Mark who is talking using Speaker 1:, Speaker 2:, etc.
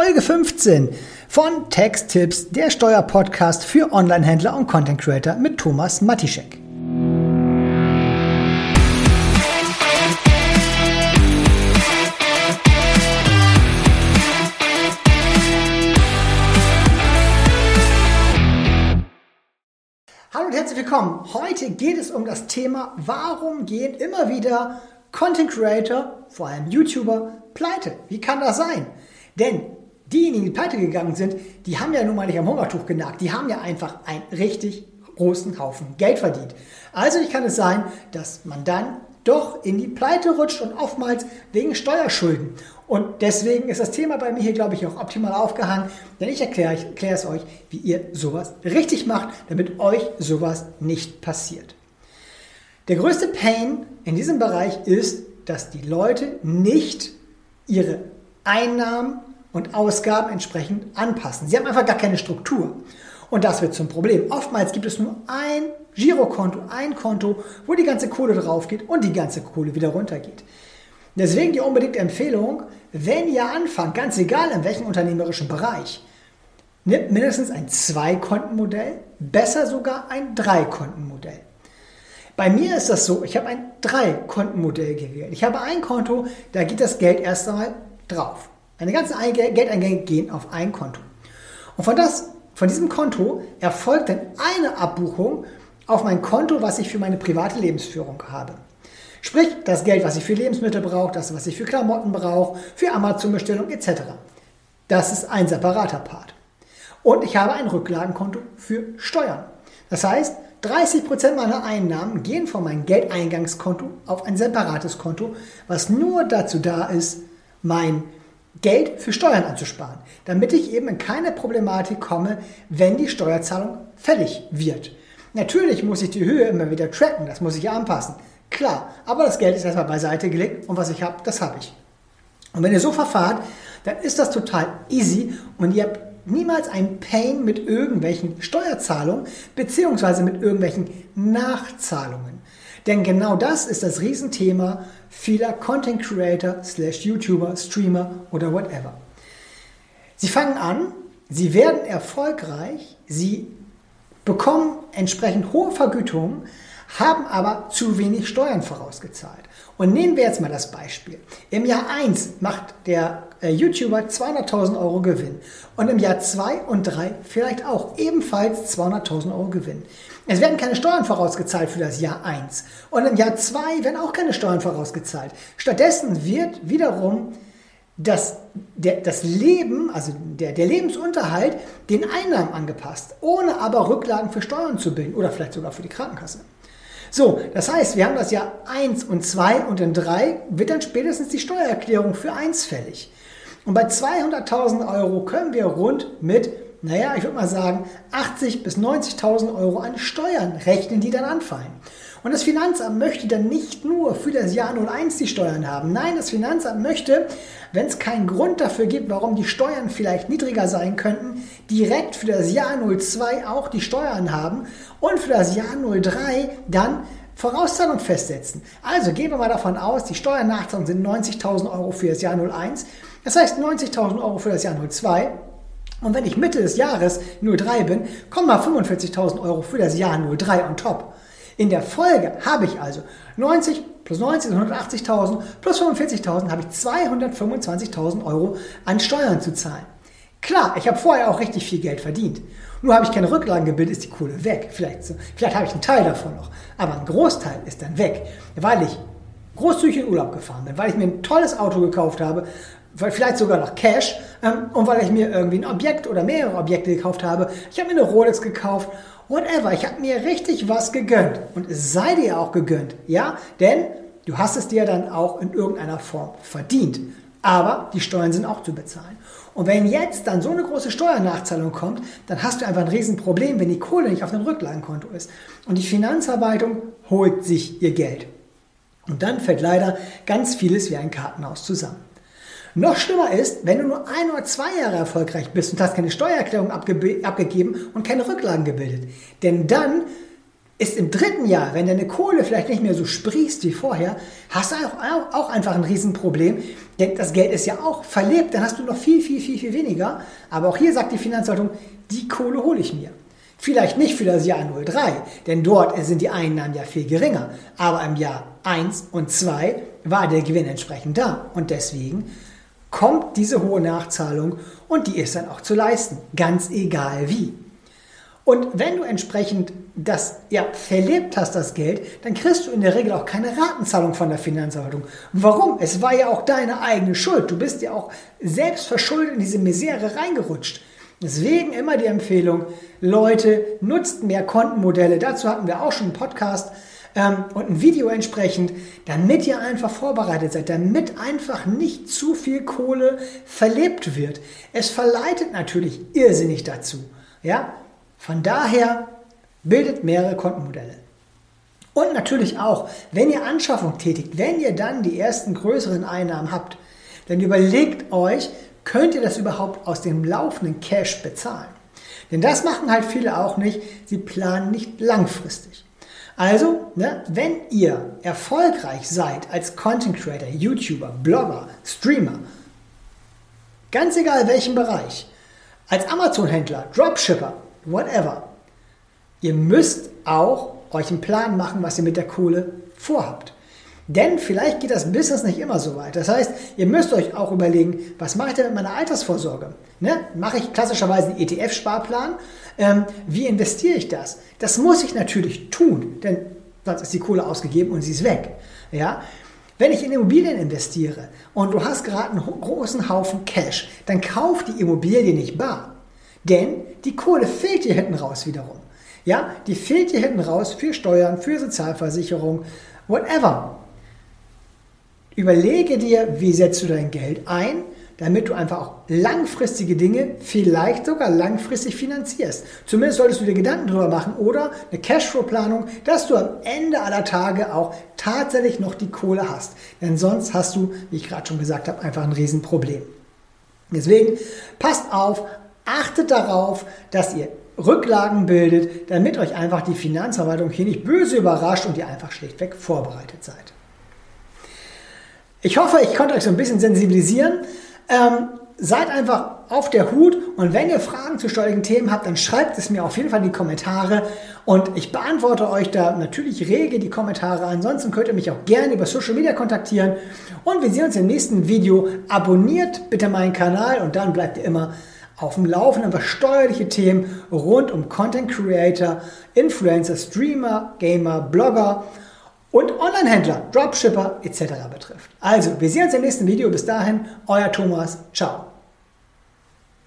Speaker 1: Folge 15 von Texttipps, der Steuerpodcast für Onlinehändler und Content Creator mit Thomas Matischek. Hallo und herzlich willkommen. Heute geht es um das Thema, warum gehen immer wieder Content Creator, vor allem YouTuber, pleite? Wie kann das sein? Denn diejenigen, die pleite gegangen sind, die haben ja nun mal nicht am Hungertuch genagt. Die haben ja einfach einen richtig großen Haufen Geld verdient. Also kann es sein, dass man dann doch in die Pleite rutscht und oftmals wegen Steuerschulden. Und deswegen ist das Thema bei mir hier, glaube ich, auch optimal aufgehangen, denn ich erkläre, ich erkläre es euch, wie ihr sowas richtig macht, damit euch sowas nicht passiert. Der größte Pain in diesem Bereich ist, dass die Leute nicht ihre Einnahmen und Ausgaben entsprechend anpassen. Sie haben einfach gar keine Struktur. Und das wird zum Problem. Oftmals gibt es nur ein Girokonto, ein Konto, wo die ganze Kohle drauf geht und die ganze Kohle wieder runtergeht. Deswegen die unbedingte Empfehlung, wenn ihr anfangt, ganz egal in welchem unternehmerischen Bereich, nimmt mindestens ein Zwei-Konten-Modell, besser sogar ein Drei-Konten-Modell. Bei mir ist das so, ich habe ein Drei-Konten-Modell gewählt. Ich habe ein Konto, da geht das Geld erst einmal drauf. Meine ganzen Geldeingänge gehen auf ein Konto. Und von, das, von diesem Konto erfolgt dann eine Abbuchung auf mein Konto, was ich für meine private Lebensführung habe. Sprich, das Geld, was ich für Lebensmittel brauche, das, was ich für Klamotten brauche, für Amazon-Bestellung etc. Das ist ein separater Part. Und ich habe ein Rücklagenkonto für Steuern. Das heißt, 30% meiner Einnahmen gehen von meinem Geldeingangskonto auf ein separates Konto, was nur dazu da ist, mein Geld für Steuern anzusparen, damit ich eben in keine Problematik komme, wenn die Steuerzahlung fällig wird. Natürlich muss ich die Höhe immer wieder tracken, das muss ich anpassen. Klar, aber das Geld ist erstmal beiseite gelegt und was ich habe, das habe ich. Und wenn ihr so verfahrt, dann ist das total easy und ihr habt niemals ein Pain mit irgendwelchen Steuerzahlungen beziehungsweise mit irgendwelchen Nachzahlungen. Denn genau das ist das Riesenthema vieler Content Creator, slash YouTuber, Streamer oder whatever. Sie fangen an, sie werden erfolgreich, sie bekommen entsprechend hohe Vergütungen, haben aber zu wenig Steuern vorausgezahlt. Und nehmen wir jetzt mal das Beispiel. Im Jahr 1 macht der äh, YouTuber 200.000 Euro Gewinn und im Jahr 2 und 3 vielleicht auch ebenfalls 200.000 Euro Gewinn. Es werden keine Steuern vorausgezahlt für das Jahr 1 und im Jahr 2 werden auch keine Steuern vorausgezahlt. Stattdessen wird wiederum das, der, das Leben, also der, der Lebensunterhalt, den Einnahmen angepasst, ohne aber Rücklagen für Steuern zu bilden oder vielleicht sogar für die Krankenkasse. So, das heißt, wir haben das Jahr 1 und 2 und in 3 wird dann spätestens die Steuererklärung für 1 fällig. Und bei 200.000 Euro können wir rund mit, naja, ich würde mal sagen, 80.000 bis 90.000 Euro an Steuern rechnen, die dann anfallen. Und das Finanzamt möchte dann nicht nur für das Jahr 01 die Steuern haben. Nein, das Finanzamt möchte, wenn es keinen Grund dafür gibt, warum die Steuern vielleicht niedriger sein könnten, direkt für das Jahr 02 auch die Steuern haben und für das Jahr 03 dann Vorauszahlung festsetzen. Also gehen wir mal davon aus, die Steuernachzahlungen sind 90.000 Euro für das Jahr 01. Das heißt 90.000 Euro für das Jahr 02. Und wenn ich Mitte des Jahres 03 bin, kommen mal 45.000 Euro für das Jahr 03 on top. In der Folge habe ich also 90 plus 90 sind 180.000 plus 45.000 habe ich 225.000 Euro an Steuern zu zahlen. Klar, ich habe vorher auch richtig viel Geld verdient. Nur habe ich keine Rücklagen gebildet, ist die Kohle weg. Vielleicht, vielleicht habe ich einen Teil davon noch. Aber ein Großteil ist dann weg, weil ich großzügig in Urlaub gefahren bin, weil ich mir ein tolles Auto gekauft habe, weil vielleicht sogar noch Cash ähm, und weil ich mir irgendwie ein Objekt oder mehrere Objekte gekauft habe. Ich habe mir eine Rolex gekauft whatever. Ich habe mir richtig was gegönnt. Und es sei dir auch gegönnt. Ja, denn du hast es dir dann auch in irgendeiner Form verdient. Aber die Steuern sind auch zu bezahlen. Und wenn jetzt dann so eine große Steuernachzahlung kommt, dann hast du einfach ein Riesenproblem, wenn die Kohle nicht auf dem Rücklagenkonto ist. Und die Finanzverwaltung holt sich ihr Geld. Und dann fällt leider ganz vieles wie ein Kartenhaus zusammen. Noch schlimmer ist, wenn du nur ein oder zwei Jahre erfolgreich bist und hast keine Steuererklärung abge abgegeben und keine Rücklagen gebildet. Denn dann ist im dritten Jahr, wenn deine Kohle vielleicht nicht mehr so sprießt wie vorher, hast du auch, auch einfach ein Riesenproblem, denn das Geld ist ja auch verlebt, dann hast du noch viel, viel, viel, viel weniger. Aber auch hier sagt die Finanzhaltung, die Kohle hole ich mir. Vielleicht nicht für das Jahr 03, denn dort sind die Einnahmen ja viel geringer. Aber im Jahr 1 und 2 war der Gewinn entsprechend da. Und deswegen kommt diese hohe Nachzahlung und die ist dann auch zu leisten. Ganz egal wie. Und wenn du entsprechend das ja verlebt hast, das Geld, dann kriegst du in der Regel auch keine Ratenzahlung von der Finanzverwaltung. Warum? Es war ja auch deine eigene Schuld. Du bist ja auch selbst verschuldet in diese Misere reingerutscht. Deswegen immer die Empfehlung, Leute, nutzt mehr Kontenmodelle. Dazu hatten wir auch schon einen Podcast ähm, und ein Video entsprechend, damit ihr einfach vorbereitet seid, damit einfach nicht zu viel Kohle verlebt wird. Es verleitet natürlich irrsinnig dazu. Ja, von daher bildet mehrere Kontenmodelle. Und natürlich auch, wenn ihr Anschaffung tätigt, wenn ihr dann die ersten größeren Einnahmen habt, dann überlegt euch, könnt ihr das überhaupt aus dem laufenden Cash bezahlen? Denn das machen halt viele auch nicht. Sie planen nicht langfristig. Also, ne, wenn ihr erfolgreich seid als Content Creator, YouTuber, Blogger, Streamer, ganz egal welchen Bereich, als Amazon-Händler, Dropshipper, whatever. Ihr müsst auch euch einen Plan machen, was ihr mit der Kohle vorhabt. Denn vielleicht geht das Business nicht immer so weit. Das heißt, ihr müsst euch auch überlegen, was mache ich denn mit meiner Altersvorsorge? Ne? Mache ich klassischerweise einen ETF-Sparplan? Ähm, wie investiere ich das? Das muss ich natürlich tun, denn sonst ist die Kohle ausgegeben und sie ist weg. Ja? Wenn ich in Immobilien investiere und du hast gerade einen großen Haufen Cash, dann kauf die Immobilie nicht bar. Denn die Kohle fehlt dir hinten raus wiederum. Ja, die fehlt dir hinten raus für Steuern, für Sozialversicherung, whatever. Überlege dir, wie setzt du dein Geld ein, damit du einfach auch langfristige Dinge vielleicht sogar langfristig finanzierst. Zumindest solltest du dir Gedanken darüber machen oder eine Cashflow-Planung, dass du am Ende aller Tage auch tatsächlich noch die Kohle hast. Denn sonst hast du, wie ich gerade schon gesagt habe, einfach ein Riesenproblem. Deswegen passt auf, Achtet darauf, dass ihr Rücklagen bildet, damit euch einfach die Finanzverwaltung hier nicht böse überrascht und ihr einfach schlichtweg vorbereitet seid. Ich hoffe, ich konnte euch so ein bisschen sensibilisieren. Ähm, seid einfach auf der Hut und wenn ihr Fragen zu steuerlichen Themen habt, dann schreibt es mir auf jeden Fall in die Kommentare und ich beantworte euch da natürlich rege die Kommentare. Ansonsten könnt ihr mich auch gerne über Social Media kontaktieren und wir sehen uns im nächsten Video. Abonniert bitte meinen Kanal und dann bleibt ihr immer auf dem Laufenden, was steuerliche Themen rund um Content Creator, Influencer, Streamer, Gamer, Blogger und Online-Händler, Dropshipper etc. betrifft. Also, wir sehen uns im nächsten Video. Bis dahin, euer Thomas. Ciao.